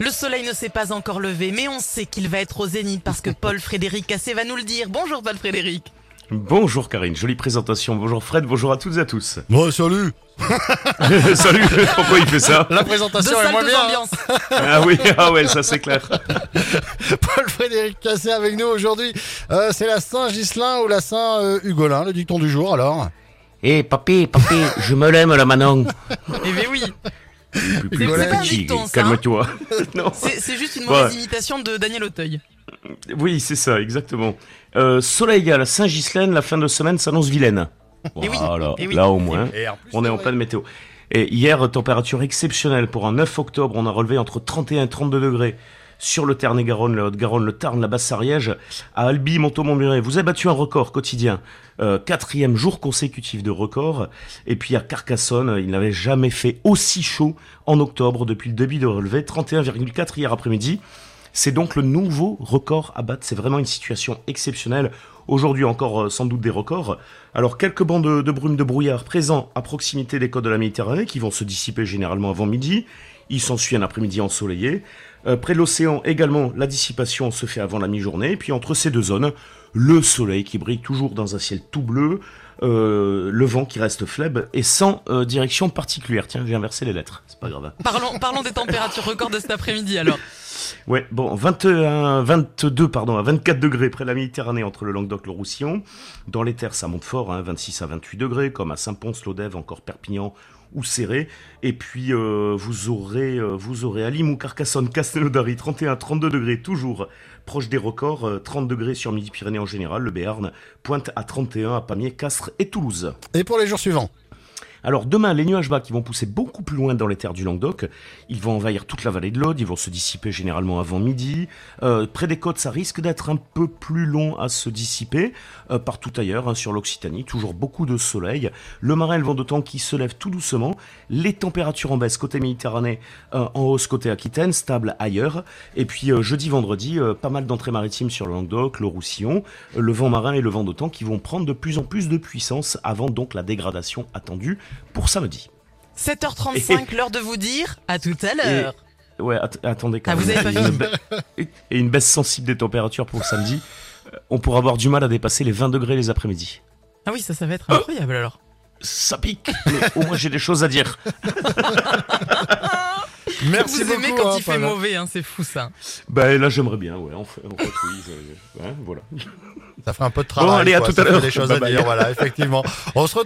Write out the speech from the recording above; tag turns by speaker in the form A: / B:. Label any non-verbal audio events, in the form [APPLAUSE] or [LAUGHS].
A: Le soleil ne s'est pas encore levé, mais on sait qu'il va être au zénith parce que Paul [LAUGHS] Frédéric Cassé va nous le dire. Bonjour Paul Frédéric.
B: Bonjour Karine, jolie présentation. Bonjour Fred, bonjour à toutes et à tous.
C: Ouais, salut [LAUGHS]
B: Salut, pourquoi il fait ça
C: La
A: De
C: présentation est moins bien. hein. [LAUGHS]
B: Ah oui, ah ouais, ça c'est clair.
C: Paul Frédéric Cassé avec nous aujourd'hui. Euh, c'est la Saint-Gislain ou la Saint-Hugolin, le dicton du jour alors?
B: Eh papy, papy, je me l'aime là Manon.
A: Eh bien oui,
B: Plus
A: c'est pas un
B: petit, Calme-toi. [LAUGHS] non.
A: c'est c'est juste une mauvaise
B: Ouais.
A: imitation de Daniel Auteuil.
B: Oui, c'est ça, exactement. Euh, soleil à la Saint-Ghislaine, la fin de semaine s'annonce vilaine.
A: Eh oui,
B: Voilà,
A: eh oui.
B: là au moins,
C: Et en plus,
B: on est en pleine météo. Et hier, température exceptionnelle pour un 9 octobre, on a relevé entre 31 et 32 degrés sur le Tarn-et-Garonne, le Haute-Garonne, le Tarn, la Basse-Ariège, à Albi, Montaut-Montmuret. Vous avez battu un record quotidien, euh, quatrième jour consécutif de record. Et puis à Carcassonne, il n'avait jamais fait aussi chaud en octobre depuis le début de relevé, 31,4 hier après-midi. C'est donc le nouveau record à battre. C'est vraiment une situation exceptionnelle. Aujourd'hui encore euh, sans doute des records. Alors quelques bancs de, de brume de brouillard présents à proximité des côtes de la Méditerranée qui vont se dissiper généralement avant midi. Il s'ensuit un après-midi ensoleillé. Euh, près de l'océan également, la dissipation se fait avant la mi-journée. Et puis entre ces deux zones, le soleil qui brille toujours dans un ciel tout bleu. euh, le vent qui reste faible et sans euh, direction particulière. Tiens, j'ai inversé les lettres, c'est pas grave.
A: Parlons, parlons des températures records de cet après-midi alors.
B: Ouais, bon, 21, 22, pardon, à 24 degrés près de la Méditerranée entre le Languedoc et le Roussillon. Dans les terres, ça monte fort, hein, 26 à 28 degrés, comme à Saint-Pons, Lodève, encore Perpignan ou Serré. Et puis, euh, vous aurez, euh, vous aurez à Limoux, Carcassonne, Castelnaudary, 31, 32 degrés, toujours proche des records, euh, 30 degrés sur Midi-Pyrénées en général, le Béarn pointe à 31 à Pamiers, Castres et Toulouse.
C: Et pour les jours suivants?
B: Alors demain, les nuages bas qui vont pousser beaucoup plus loin dans les terres du Languedoc, ils vont envahir toute la vallée de l'Aude, ils vont se dissiper généralement avant midi. Euh, près des côtes, ça risque d'être un peu plus long à se dissiper. Euh, partout ailleurs, hein, sur l'Occitanie, toujours beaucoup de soleil. Le marin et le vent de temps qui se lève tout doucement. Les températures en baisse côté Méditerranée, euh, en hausse côté Aquitaine, stable ailleurs. Et puis jeudi, vendredi, pas mal d'entrées maritimes sur le Languedoc, le Roussillon, le vent marin et le vent de qui vont prendre de plus en plus de puissance avant donc la dégradation attendue pour samedi.
A: 7h35, l'heure de vous dire à tout à l'heure.
B: Ouais, att- attendez quand
A: Ah, vous
B: même.
A: avez pas
B: Et une ba- Et une baisse sensible des températures pour samedi. On pourra avoir du mal à dépasser les 20 degrés les après-midi.
A: Ah oui, ça, ça va être incroyable alors.
B: Ça pique, mais au moins j'ai des choses à dire. [LAUGHS]
C: Merci
A: vous
C: beaucoup.
A: aimez quand
C: hein,
A: il fait mauvais, hein, c'est fou ça.
B: Bah là j'aimerais bien, ouais, en fait, en fait, oui, je- ouais, voilà.
C: Ça ferait un peu de travail.
B: Bon, allez, à
C: quoi,
B: tout à l'heure.
C: Des choses à
B: Bye bye.
C: dire, voilà, effectivement. On se retrouve.